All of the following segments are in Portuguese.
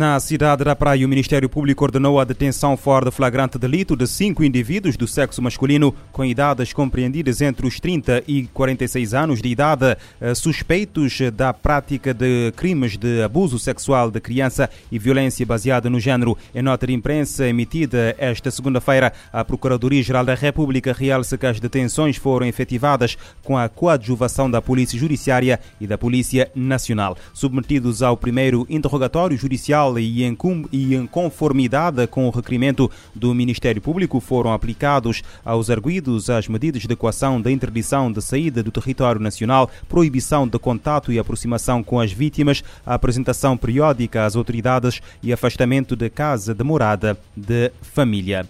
Na cidade da Praia, o Ministério Público ordenou a detenção fora de flagrante delito de cinco indivíduos do sexo masculino com idades compreendidas entre os 30 e 46 anos de idade, eh, suspeitos da prática de crimes de abuso sexual de criança e violência baseada no género. Em nota de imprensa emitida esta segunda-feira, a Procuradoria-Geral da República realça que as detenções foram efetivadas com a coadjuvação da Polícia Judiciária e da Polícia Nacional. Submetidos ao primeiro interrogatório judicial, e em, e em conformidade com o requerimento do Ministério Público, foram aplicados aos arguídos as medidas de equação da interdição de saída do território nacional, proibição de contato e aproximação com as vítimas, a apresentação periódica às autoridades e afastamento de casa de morada de família.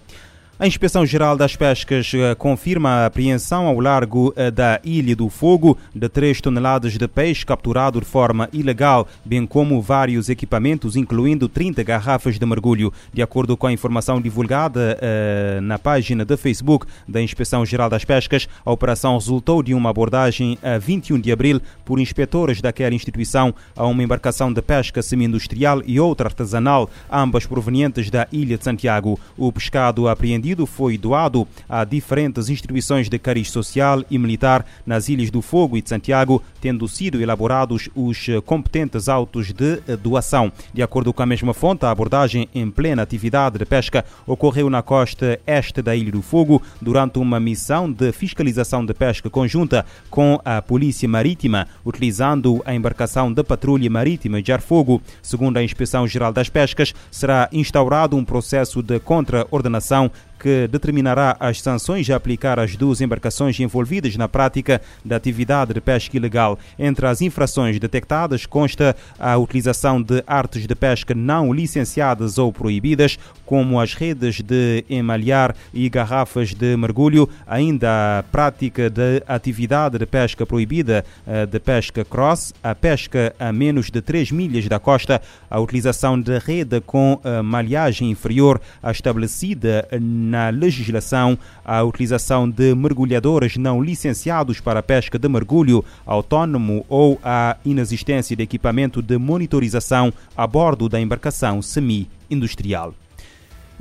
A Inspeção Geral das Pescas eh, confirma a apreensão ao largo eh, da Ilha do Fogo de 3 toneladas de peixe capturado de forma ilegal, bem como vários equipamentos, incluindo 30 garrafas de mergulho. De acordo com a informação divulgada eh, na página de Facebook da Inspeção Geral das Pescas, a operação resultou de uma abordagem a 21 de abril por inspetores daquela instituição a uma embarcação de pesca semi-industrial e outra artesanal, ambas provenientes da Ilha de Santiago. O pescado apreendido foi doado a diferentes instituições de cariz social e militar nas Ilhas do Fogo e de Santiago, tendo sido elaborados os competentes autos de doação. De acordo com a mesma fonte, a abordagem em plena atividade de pesca ocorreu na costa este da Ilha do Fogo durante uma missão de fiscalização de pesca conjunta com a Polícia Marítima, utilizando a embarcação da Patrulha Marítima de Arfogo. Segundo a Inspeção Geral das Pescas, será instaurado um processo de contraordenação que determinará as sanções a aplicar às duas embarcações envolvidas na prática da atividade de pesca ilegal. Entre as infrações detectadas consta a utilização de artes de pesca não licenciadas ou proibidas, como as redes de emalhar e garrafas de mergulho, ainda a prática da atividade de pesca proibida eh, de pesca cross, a pesca a menos de 3 milhas da costa, a utilização de rede com eh, malhagem inferior à estabelecida na legislação a utilização de mergulhadores não licenciados para a pesca de mergulho autónomo ou a inexistência de equipamento de monitorização a bordo da embarcação semi-industrial.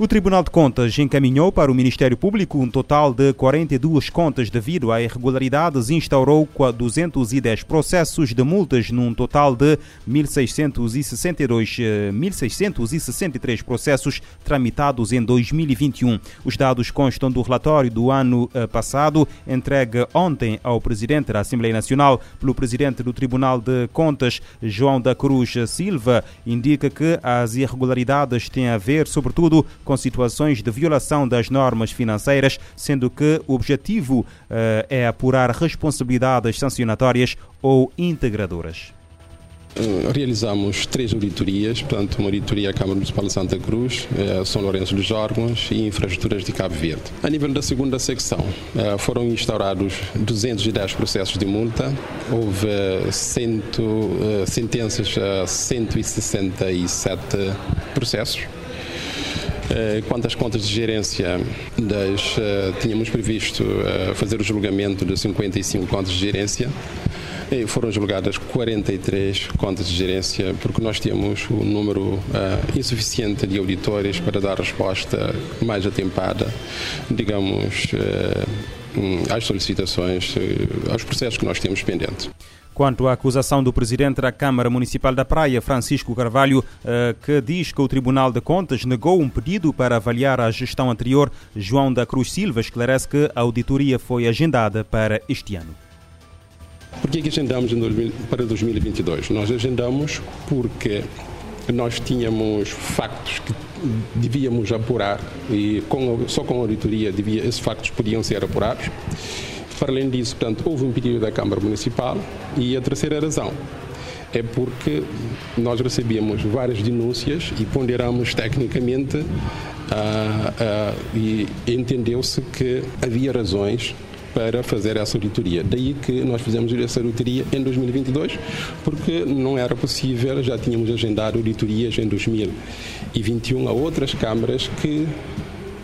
O Tribunal de Contas encaminhou para o Ministério Público um total de 42 contas devido a irregularidades e instaurou 210 processos de multas num total de 1.662, 1.663 processos tramitados em 2021. Os dados constam do relatório do ano eh, passado, entregue ontem ao Presidente da Assembleia Nacional pelo Presidente do Tribunal de Contas, João da Cruz Silva, indica que as irregularidades têm a ver, sobretudo, com situações de violação das normas financeiras, sendo que o objetivo uh, é apurar responsabilidades sancionatórias ou integradoras. Eh, realizamos três auditorias, portanto, uma auditoria à Câmara Municipal de Santa Cruz, eh, São Lourenço dos Órgãos e Infraestruturas de Cabo Verde. A nível da segunda secção, foram instaurados 210 processos de multa, houve cento, sentenças a 167 processos eh, quanto às contas de gerência, das, eh, tínhamos previsto eh, fazer o julgamento de 55 contas de gerência. E foram julgadas 43 contas de gerência, porque nós temos um número uh, insuficiente de auditores para dar resposta mais atempada, digamos, uh, às solicitações, uh, aos processos que nós temos pendentes. Quanto à acusação do presidente da Câmara Municipal da Praia, Francisco Carvalho, eh, que diz que o Tribunal de Contas negou um pedido para avaliar a gestão anterior, João da Cruz Silva esclarece que a auditoria foi agendada para este ano. Por que, é agendamos para 2022? Nós agendamos porque nós tínhamos factos que devíamos apurar e só com a auditoria esses factos podiam ser apurados. Para além disso, portanto, houve um pedido da Câmara Municipal e a terceira razão é porque nós recebíamos várias denúncias e ponderamos tecnicamente uh, uh, e entendeu-se que havia razões para fazer essa auditoria. Daí que nós fizemos essa auditoria em 2022, porque não era possível, já tínhamos agendado auditorias em 2021 a outras câmaras que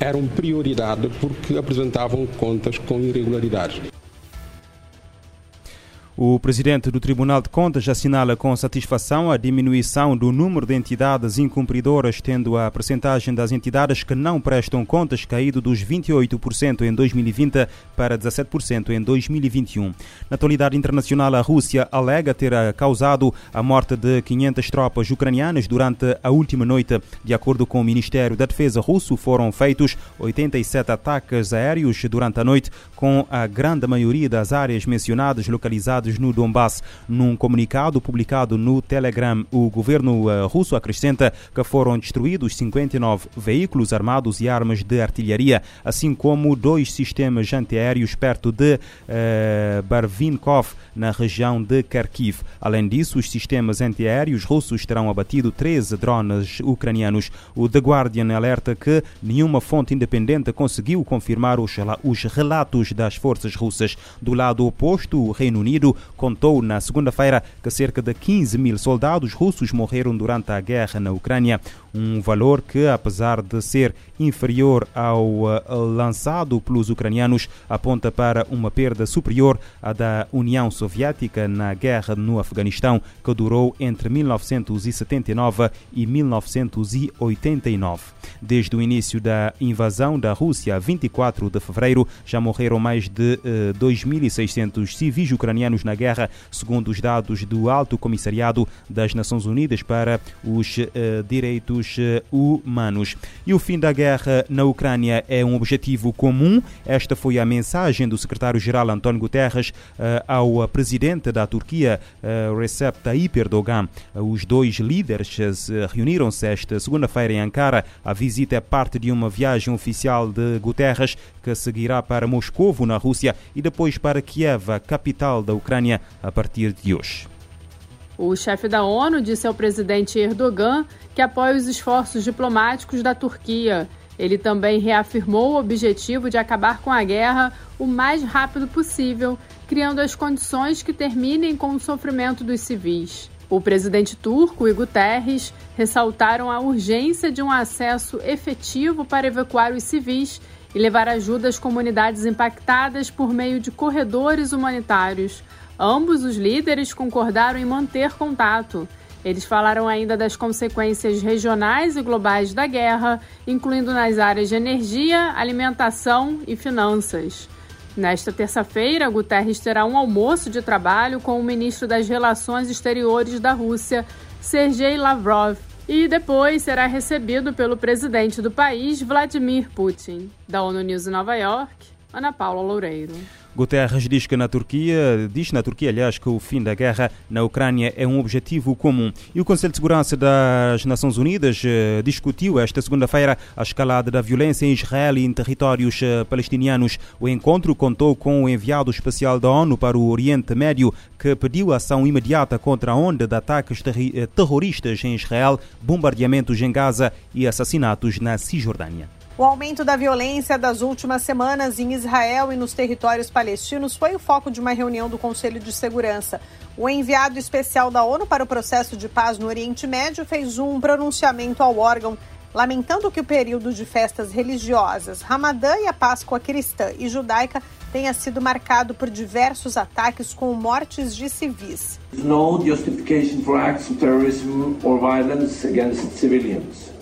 eram prioridade porque apresentavam contas com irregularidades. O presidente do Tribunal de Contas assinala com satisfação a diminuição do número de entidades incumpridoras, tendo a percentagem das entidades que não prestam contas caído dos 28% em 2020 para 17% em 2021. Na atualidade internacional, a Rússia alega ter causado a morte de 500 tropas ucranianas durante a última noite. De acordo com o Ministério da Defesa russo, foram feitos 87 ataques aéreos durante a noite, com a grande maioria das áreas mencionadas localizadas no Donbass. Num comunicado publicado no Telegram, o governo eh, russo acrescenta que foram destruídos 59 veículos armados e armas de artilharia, assim como dois sistemas antiaéreos perto de uh, Barvinkov, na região de Kharkiv. Além disso, os sistemas antiaéreos russos terão abatido 13 drones ucranianos. O The Guardian alerta que nenhuma fonte independente conseguiu confirmar os relatos das forças russas. Do lado oposto, o Reino Unido contou na segunda-feira que cerca de 15 mil soldados russos morreram durante a guerra na Ucrânia, um valor que, apesar de ser inferior ao uh, lançado pelos ucranianos, aponta para uma perda superior à da União Soviética na guerra no Afeganistão, que durou entre 1979 e 1989. Desde o início da invasão da Rússia, 24 de fevereiro, já morreram mais de uh, 2.600 civis ucranianos na guerra, segundo os dados do Alto Comissariado das Nações Unidas para os uh, Direitos uh, Humanos. E o fim da guerra na Ucrânia é um objetivo comum. Esta foi a mensagem do secretário-geral António Guterres uh, ao presidente da Turquia, Recep Tayyip Erdogan. Os dois líderes reuniram-se esta segunda-feira em Ankara. A visita é parte de uma viagem oficial de Guterres que seguirá para Moscovo, na Rússia, e depois para Kiev, a capital da Ucrânia a partir de hoje. O chefe da ONU disse ao presidente Erdogan que apoia os esforços diplomáticos da Turquia. Ele também reafirmou o objetivo de acabar com a guerra o mais rápido possível, criando as condições que terminem com o sofrimento dos civis. O presidente turco e Guterres ressaltaram a urgência de um acesso efetivo para evacuar os civis e levar ajuda às comunidades impactadas por meio de corredores humanitários. Ambos os líderes concordaram em manter contato. Eles falaram ainda das consequências regionais e globais da guerra, incluindo nas áreas de energia, alimentação e finanças. Nesta terça-feira, Guterres terá um almoço de trabalho com o ministro das Relações Exteriores da Rússia, Sergei Lavrov, e depois será recebido pelo presidente do país, Vladimir Putin. Da ONU News em Nova York, Ana Paula Loureiro. Guterres diz que na Turquia, diz na Turquia, aliás, que o fim da guerra na Ucrânia é um objetivo comum. E o Conselho de Segurança das Nações Unidas eh, discutiu esta segunda-feira a escalada da violência em Israel e em territórios eh, palestinianos. O encontro contou com o enviado especial da ONU para o Oriente Médio, que pediu ação imediata contra a onda de ataques eh, terroristas em Israel, bombardeamentos em Gaza e assassinatos na Cisjordânia. O aumento da violência das últimas semanas em Israel e nos territórios palestinos foi o foco de uma reunião do Conselho de Segurança. O enviado especial da ONU para o processo de paz no Oriente Médio fez um pronunciamento ao órgão lamentando que o período de festas religiosas, Ramadã e a Páscoa cristã e judaica tenha sido marcado por diversos ataques com mortes de civis. No justification for acts of terrorism or violence against civilians.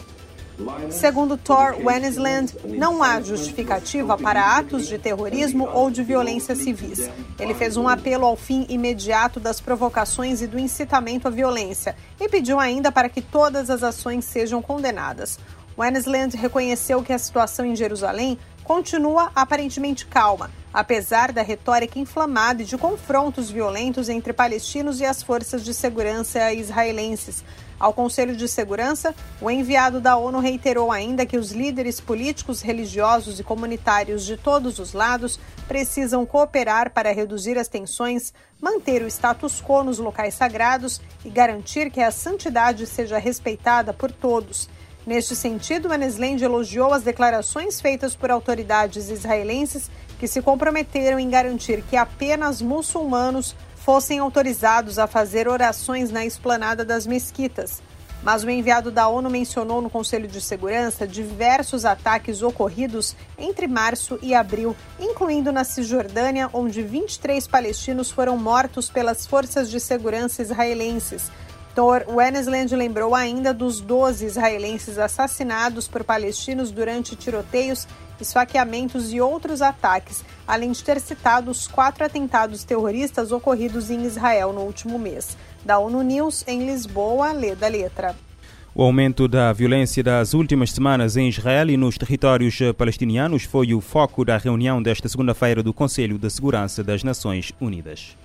Segundo Thor Wennesland, não há justificativa para atos de terrorismo ou de violência civis. Ele fez um apelo ao fim imediato das provocações e do incitamento à violência e pediu ainda para que todas as ações sejam condenadas. Wennesland reconheceu que a situação em Jerusalém continua aparentemente calma, apesar da retórica inflamada e de confrontos violentos entre palestinos e as forças de segurança israelenses. Ao Conselho de Segurança, o enviado da ONU reiterou ainda que os líderes políticos, religiosos e comunitários de todos os lados precisam cooperar para reduzir as tensões, manter o status quo nos locais sagrados e garantir que a santidade seja respeitada por todos. Neste sentido, Manesland elogiou as declarações feitas por autoridades israelenses que se comprometeram em garantir que apenas muçulmanos fossem autorizados a fazer orações na esplanada das mesquitas. Mas o enviado da ONU mencionou no Conselho de Segurança diversos ataques ocorridos entre março e abril, incluindo na Cisjordânia, onde 23 palestinos foram mortos pelas forças de segurança israelenses. Thor Wennesland lembrou ainda dos 12 israelenses assassinados por palestinos durante tiroteios, esfaqueamentos e outros ataques, além de ter citado os quatro atentados terroristas ocorridos em Israel no último mês. Da ONU News, em Lisboa, lê da letra. O aumento da violência das últimas semanas em Israel e nos territórios palestinianos foi o foco da reunião desta segunda-feira do Conselho de Segurança das Nações Unidas.